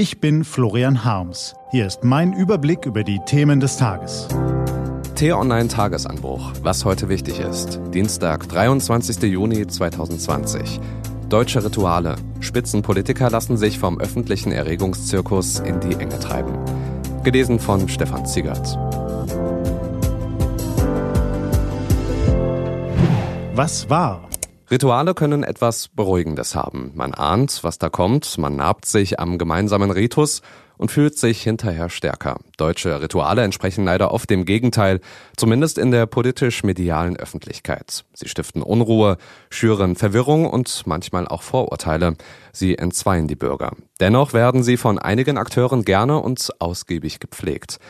Ich bin Florian Harms. Hier ist mein Überblick über die Themen des Tages. T-Online Tagesanbruch. Was heute wichtig ist. Dienstag, 23. Juni 2020. Deutsche Rituale. Spitzenpolitiker lassen sich vom öffentlichen Erregungszirkus in die Enge treiben. Gelesen von Stefan Ziegert. Was war? Rituale können etwas Beruhigendes haben. Man ahnt, was da kommt, man nabt sich am gemeinsamen Ritus und fühlt sich hinterher stärker. Deutsche Rituale entsprechen leider oft dem Gegenteil, zumindest in der politisch-medialen Öffentlichkeit. Sie stiften Unruhe, schüren Verwirrung und manchmal auch Vorurteile. Sie entzweien die Bürger. Dennoch werden sie von einigen Akteuren gerne und ausgiebig gepflegt.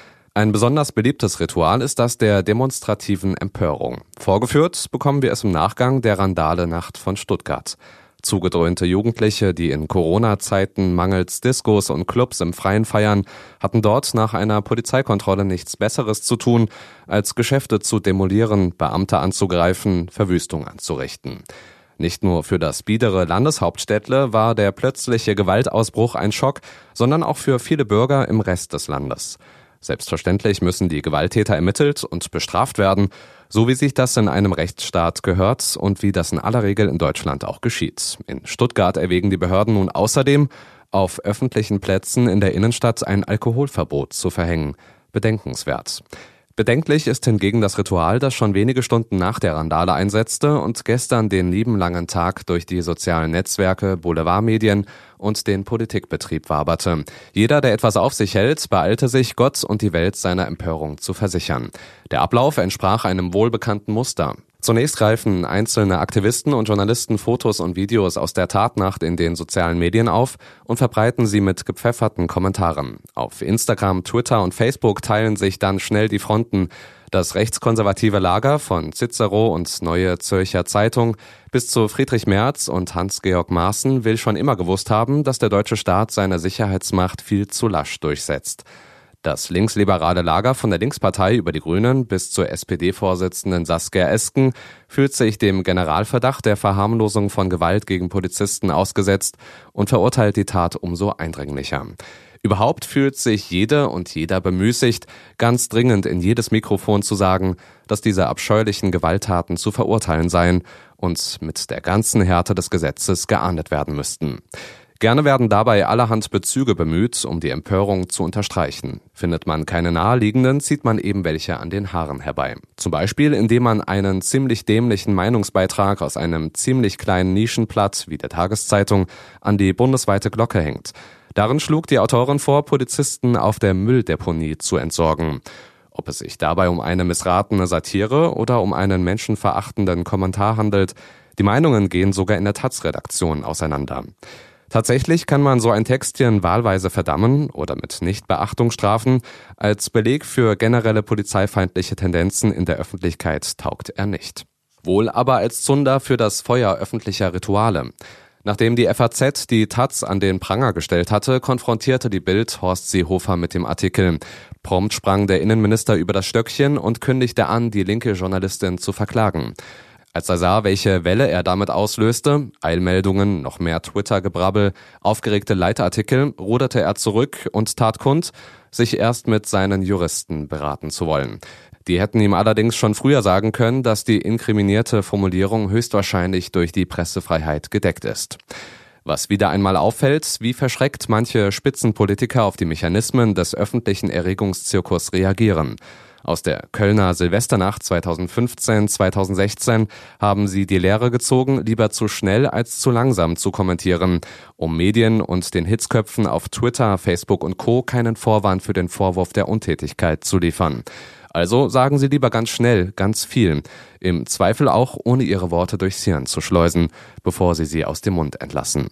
Ein besonders beliebtes Ritual ist das der demonstrativen Empörung. Vorgeführt bekommen wir es im Nachgang der Randale-Nacht von Stuttgart. Zugedröhnte Jugendliche, die in Corona-Zeiten mangels Diskos und Clubs im Freien feiern, hatten dort nach einer Polizeikontrolle nichts Besseres zu tun, als Geschäfte zu demolieren, Beamte anzugreifen, Verwüstung anzurichten. Nicht nur für das biedere Landeshauptstädtle war der plötzliche Gewaltausbruch ein Schock, sondern auch für viele Bürger im Rest des Landes. Selbstverständlich müssen die Gewalttäter ermittelt und bestraft werden, so wie sich das in einem Rechtsstaat gehört und wie das in aller Regel in Deutschland auch geschieht. In Stuttgart erwägen die Behörden nun außerdem, auf öffentlichen Plätzen in der Innenstadt ein Alkoholverbot zu verhängen. Bedenkenswert. Bedenklich ist hingegen das Ritual, das schon wenige Stunden nach der Randale einsetzte und gestern den lieben langen Tag durch die sozialen Netzwerke, Boulevardmedien und den Politikbetrieb waberte. Jeder, der etwas auf sich hält, beeilte sich, Gott und die Welt seiner Empörung zu versichern. Der Ablauf entsprach einem wohlbekannten Muster. Zunächst greifen einzelne Aktivisten und Journalisten Fotos und Videos aus der Tatnacht in den sozialen Medien auf und verbreiten sie mit gepfefferten Kommentaren. Auf Instagram, Twitter und Facebook teilen sich dann schnell die Fronten. Das rechtskonservative Lager von Cicero und Neue Zürcher Zeitung bis zu Friedrich Merz und Hans-Georg Maaßen will schon immer gewusst haben, dass der deutsche Staat seine Sicherheitsmacht viel zu lasch durchsetzt. Das linksliberale Lager von der Linkspartei über die Grünen bis zur SPD-Vorsitzenden Saskia Esken fühlt sich dem Generalverdacht der Verharmlosung von Gewalt gegen Polizisten ausgesetzt und verurteilt die Tat umso eindringlicher. Überhaupt fühlt sich jede und jeder bemüßigt, ganz dringend in jedes Mikrofon zu sagen, dass diese abscheulichen Gewalttaten zu verurteilen seien und mit der ganzen Härte des Gesetzes geahndet werden müssten. Gerne werden dabei allerhand Bezüge bemüht, um die Empörung zu unterstreichen. Findet man keine naheliegenden, zieht man eben welche an den Haaren herbei. Zum Beispiel, indem man einen ziemlich dämlichen Meinungsbeitrag aus einem ziemlich kleinen Nischenblatt wie der Tageszeitung an die bundesweite Glocke hängt. Darin schlug die Autorin vor, Polizisten auf der Mülldeponie zu entsorgen. Ob es sich dabei um eine missratene Satire oder um einen menschenverachtenden Kommentar handelt, die Meinungen gehen sogar in der Taz-Redaktion auseinander. Tatsächlich kann man so ein Textchen wahlweise verdammen oder mit Nichtbeachtung strafen. Als Beleg für generelle polizeifeindliche Tendenzen in der Öffentlichkeit taugt er nicht. Wohl aber als Zunder für das Feuer öffentlicher Rituale. Nachdem die FAZ die Taz an den Pranger gestellt hatte, konfrontierte die Bild Horst Seehofer mit dem Artikel. Prompt sprang der Innenminister über das Stöckchen und kündigte an, die linke Journalistin zu verklagen. Als er sah, welche Welle er damit auslöste, Eilmeldungen, noch mehr Twitter-Gebrabbel, aufgeregte Leitartikel, ruderte er zurück und tat kund, sich erst mit seinen Juristen beraten zu wollen. Die hätten ihm allerdings schon früher sagen können, dass die inkriminierte Formulierung höchstwahrscheinlich durch die Pressefreiheit gedeckt ist. Was wieder einmal auffällt, wie verschreckt manche Spitzenpolitiker auf die Mechanismen des öffentlichen Erregungszirkus reagieren. Aus der Kölner Silvesternacht 2015-2016 haben sie die Lehre gezogen, lieber zu schnell als zu langsam zu kommentieren, um Medien und den Hitzköpfen auf Twitter, Facebook und Co. keinen Vorwand für den Vorwurf der Untätigkeit zu liefern. Also sagen Sie lieber ganz schnell, ganz viel, im Zweifel auch ohne Ihre Worte durchs Hirn zu schleusen, bevor Sie sie aus dem Mund entlassen.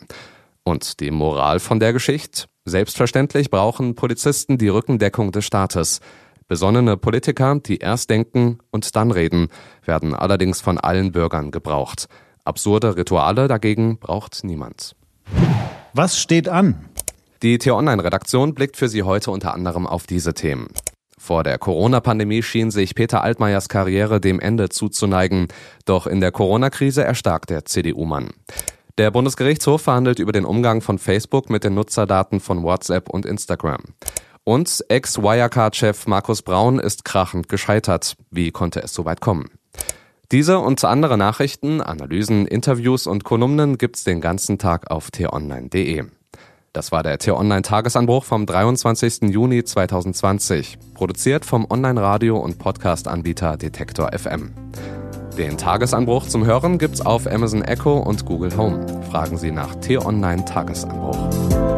Und die Moral von der Geschichte? Selbstverständlich brauchen Polizisten die Rückendeckung des Staates. Besonnene Politiker, die erst denken und dann reden, werden allerdings von allen Bürgern gebraucht. Absurde Rituale dagegen braucht niemand. Was steht an? Die T-Online-Redaktion blickt für Sie heute unter anderem auf diese Themen. Vor der Corona-Pandemie schien sich Peter Altmaiers Karriere dem Ende zuzuneigen, doch in der Corona-Krise erstarkt der CDU-Mann. Der Bundesgerichtshof verhandelt über den Umgang von Facebook mit den Nutzerdaten von WhatsApp und Instagram. Und Ex-Wirecard-Chef Markus Braun ist krachend gescheitert. Wie konnte es so weit kommen? Diese und andere Nachrichten, Analysen, Interviews und Kolumnen gibt's den ganzen Tag auf t-online.de. Das war der T-Online-Tagesanbruch vom 23. Juni 2020, produziert vom Online-Radio- und Podcast-Anbieter Detektor FM. Den Tagesanbruch zum Hören gibt's auf Amazon Echo und Google Home. Fragen Sie nach T-Online-Tagesanbruch.